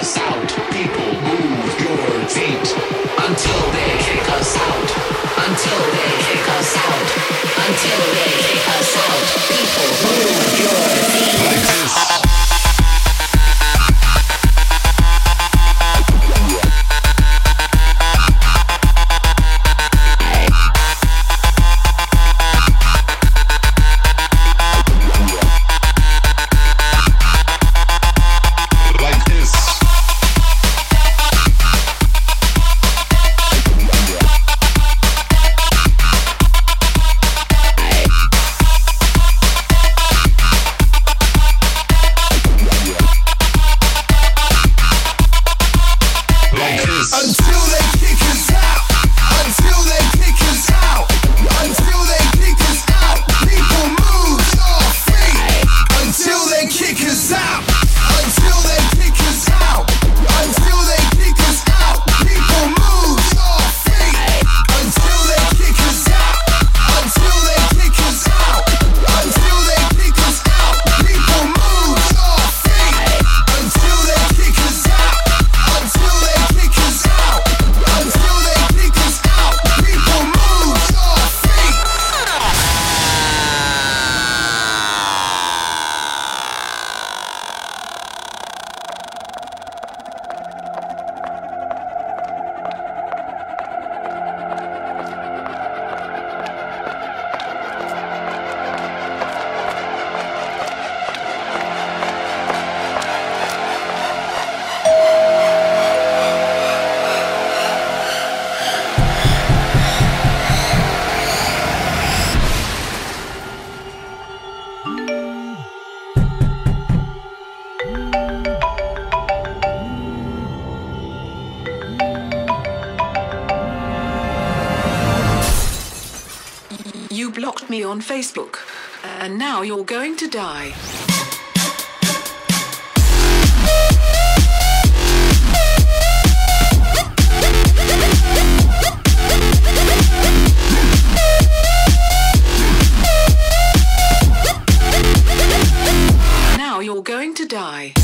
us out. People, move your feet until they kick us out. Until they kick us out. Until they kick us out. Facebook. And now you're going to die. Now you're going to die.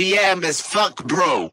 DM is fuck bro.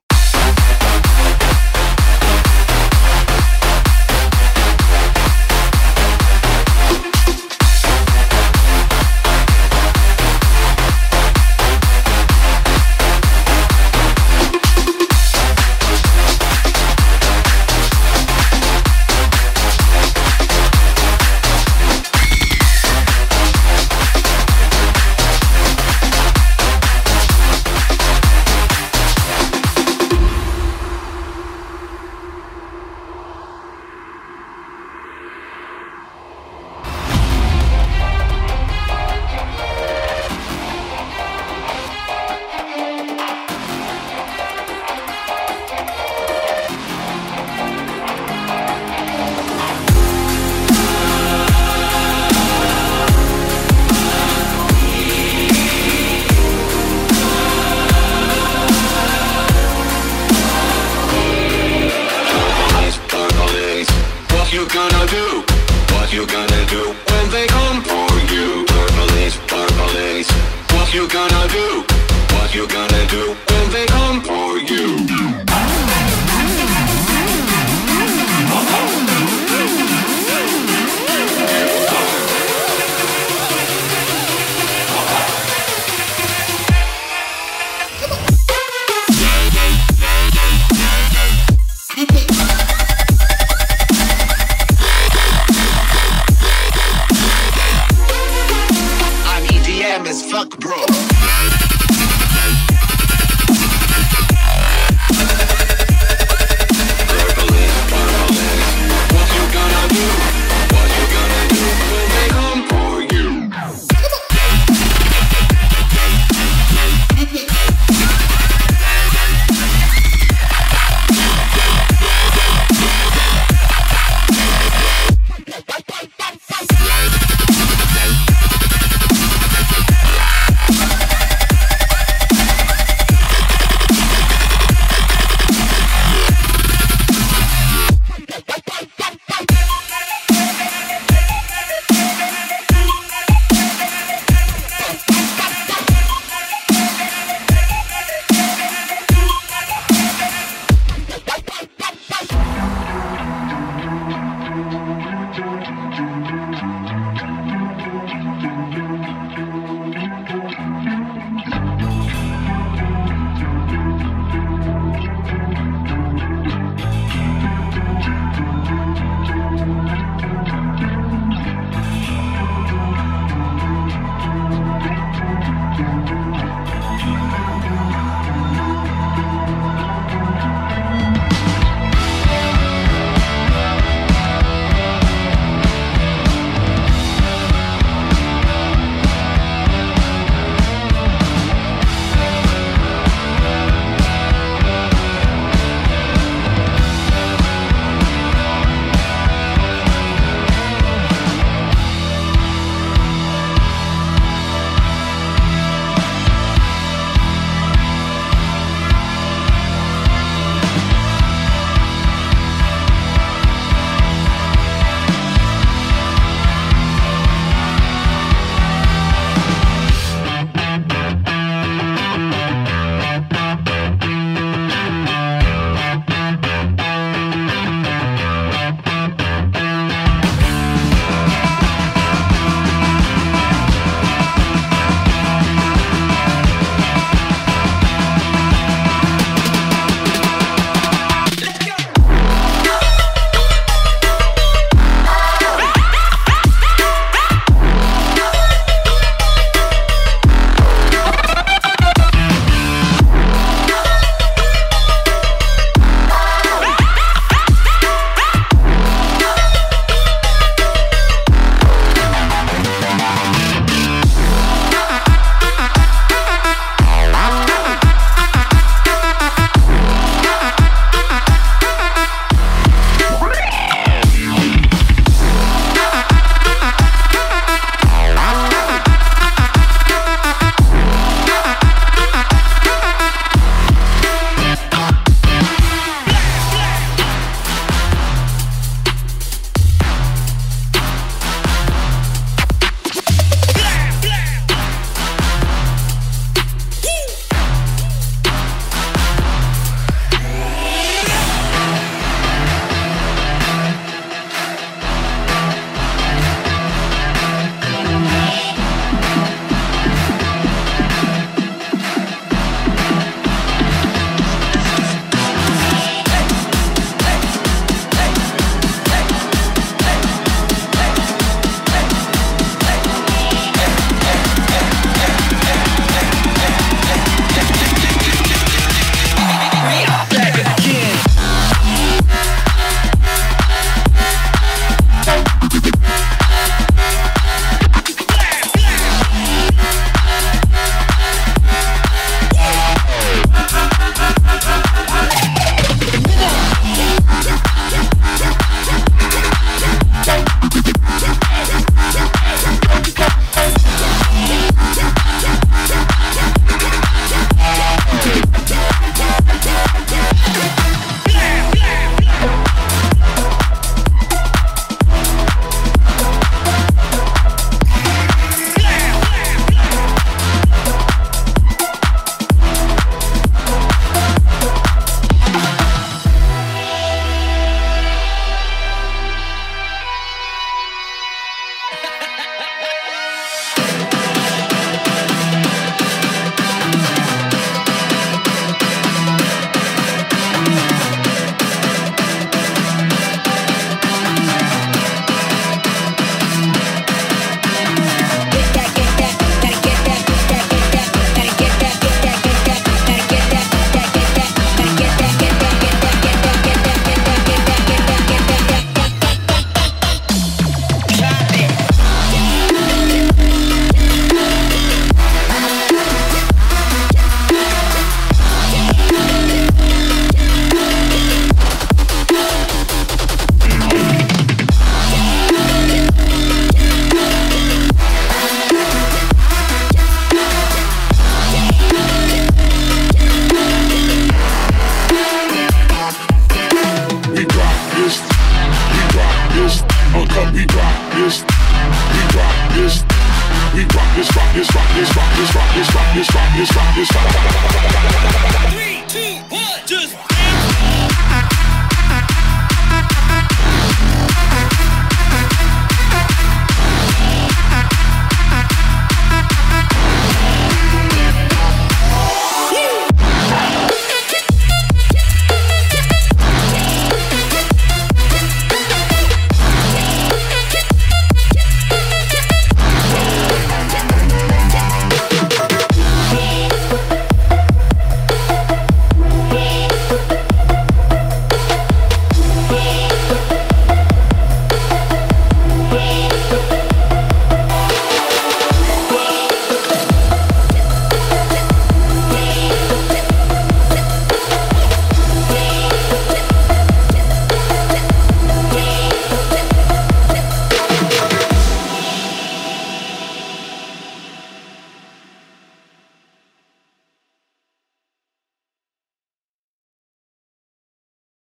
Three, two, one, just.